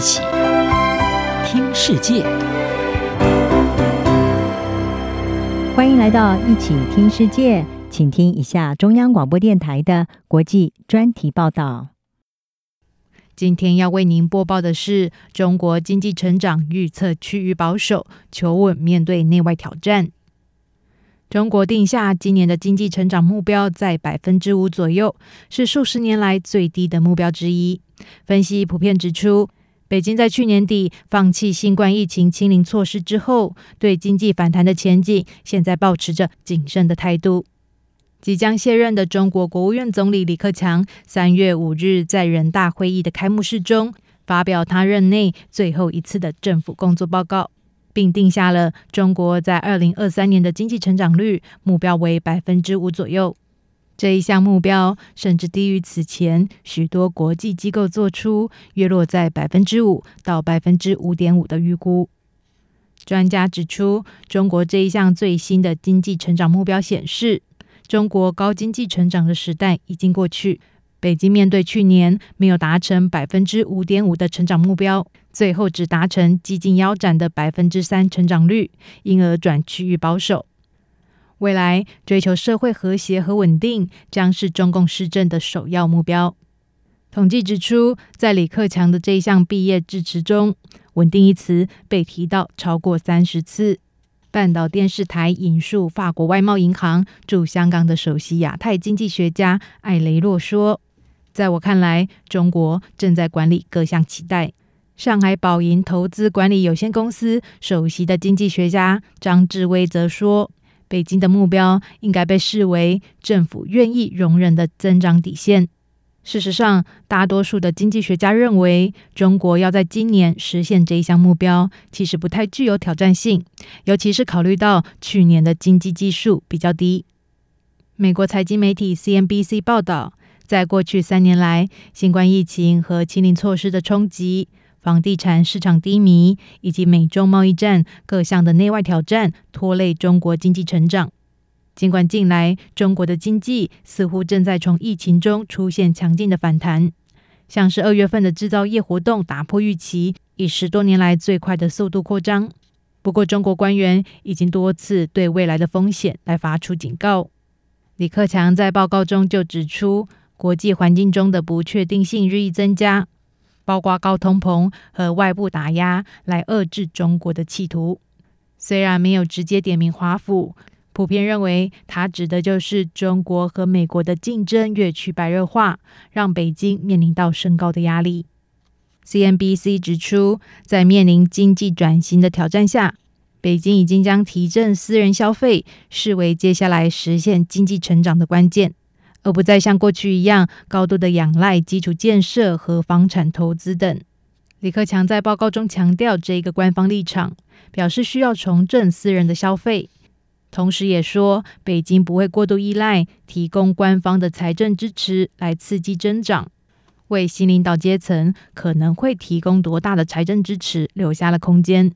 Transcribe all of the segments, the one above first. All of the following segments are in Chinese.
起听世界，欢迎来到一起听世界，请听一下中央广播电台的国际专题报道。今天要为您播报的是：中国经济成长预测趋于保守，求稳面对内外挑战。中国定下今年的经济成长目标在百分之五左右，是数十年来最低的目标之一。分析普遍指出，北京在去年底放弃新冠疫情清零措施之后，对经济反弹的前景现在保持着谨慎的态度。即将卸任的中国国务院总理李克强三月五日在人大会议的开幕式中发表他任内最后一次的政府工作报告。并定下了中国在二零二三年的经济成长率目标为百分之五左右。这一项目标甚至低于此前许多国际机构做出约落在百分之五到百分之五点五的预估。专家指出，中国这一项最新的经济成长目标显示，中国高经济成长的时代已经过去。北京面对去年没有达成百分之五点五的成长目标，最后只达成几近腰斩的百分之三成长率，因而转趋于保守。未来追求社会和谐和稳定将是中共施政的首要目标。统计指出，在李克强的这一项毕业致辞中，“稳定”一词被提到超过三十次。半岛电视台引述法国外贸银行驻香港的首席亚太经济学家艾雷洛说。在我看来，中国正在管理各项期待。上海宝盈投资管理有限公司首席的经济学家张志威则说，北京的目标应该被视为政府愿意容忍的增长底线。事实上，大多数的经济学家认为，中国要在今年实现这一项目标，其实不太具有挑战性，尤其是考虑到去年的经济基数比较低。美国财经媒体 CNBC 报道。在过去三年来，新冠疫情和清零措施的冲击、房地产市场低迷以及美中贸易战各项的内外挑战，拖累中国经济成长。尽管近来中国的经济似乎正在从疫情中出现强劲的反弹，像是二月份的制造业活动打破预期，以十多年来最快的速度扩张。不过，中国官员已经多次对未来的风险来发出警告。李克强在报告中就指出，国际环境中的不确定性日益增加，包括高通膨和外部打压来遏制中国的企图。虽然没有直接点名华府，普遍认为他指的就是中国和美国的竞争越趋白热化，让北京面临到升高的压力。CNBC 指出，在面临经济转型的挑战下，北京已经将提振私人消费视为接下来实现经济成长的关键。而不再像过去一样高度的仰赖基础建设和房产投资等。李克强在报告中强调这一个官方立场，表示需要重振私人的消费，同时也说北京不会过度依赖提供官方的财政支持来刺激增长，为新领导阶层可能会提供多大的财政支持留下了空间。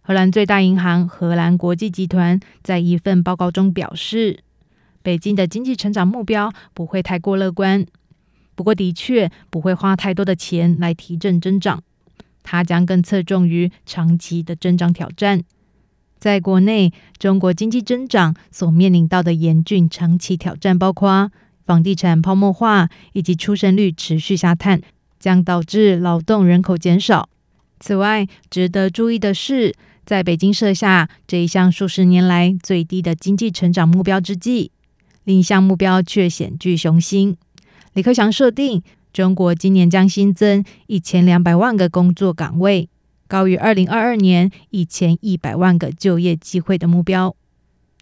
荷兰最大银行荷兰国际集团在一份报告中表示，北京的经济成长目标不会太过乐观，不过的确不会花太多的钱来提振增长，它将更侧重于长期的增长挑战。在国内，中国经济增长所面临到的严峻长期挑战包括房地产泡沫化以及出生率持续下探，将导致劳动人口减少。此外，值得注意的是，在北京设下这一项数十年来最低的经济成长目标之际，另一项目标却显具雄心。李克强设定，中国今年将新增一千两百万个工作岗位，高于二零二二年一千一百万个就业机会的目标。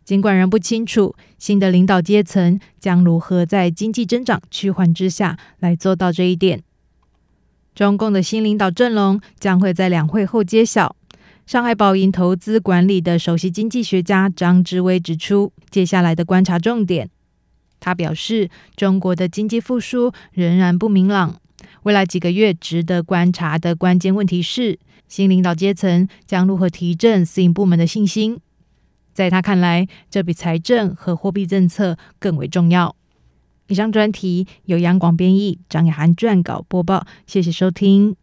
尽管仍不清楚新的领导阶层将如何在经济增长趋缓之下来做到这一点。中共的新领导阵容将会在两会后揭晓。上海宝盈投资管理的首席经济学家张志威指出，接下来的观察重点。他表示，中国的经济复苏仍然不明朗，未来几个月值得观察的关键问题是，新领导阶层将如何提振私营部门的信心。在他看来，这比财政和货币政策更为重要。以上专题由杨广编译，张雅涵撰稿播报，谢谢收听。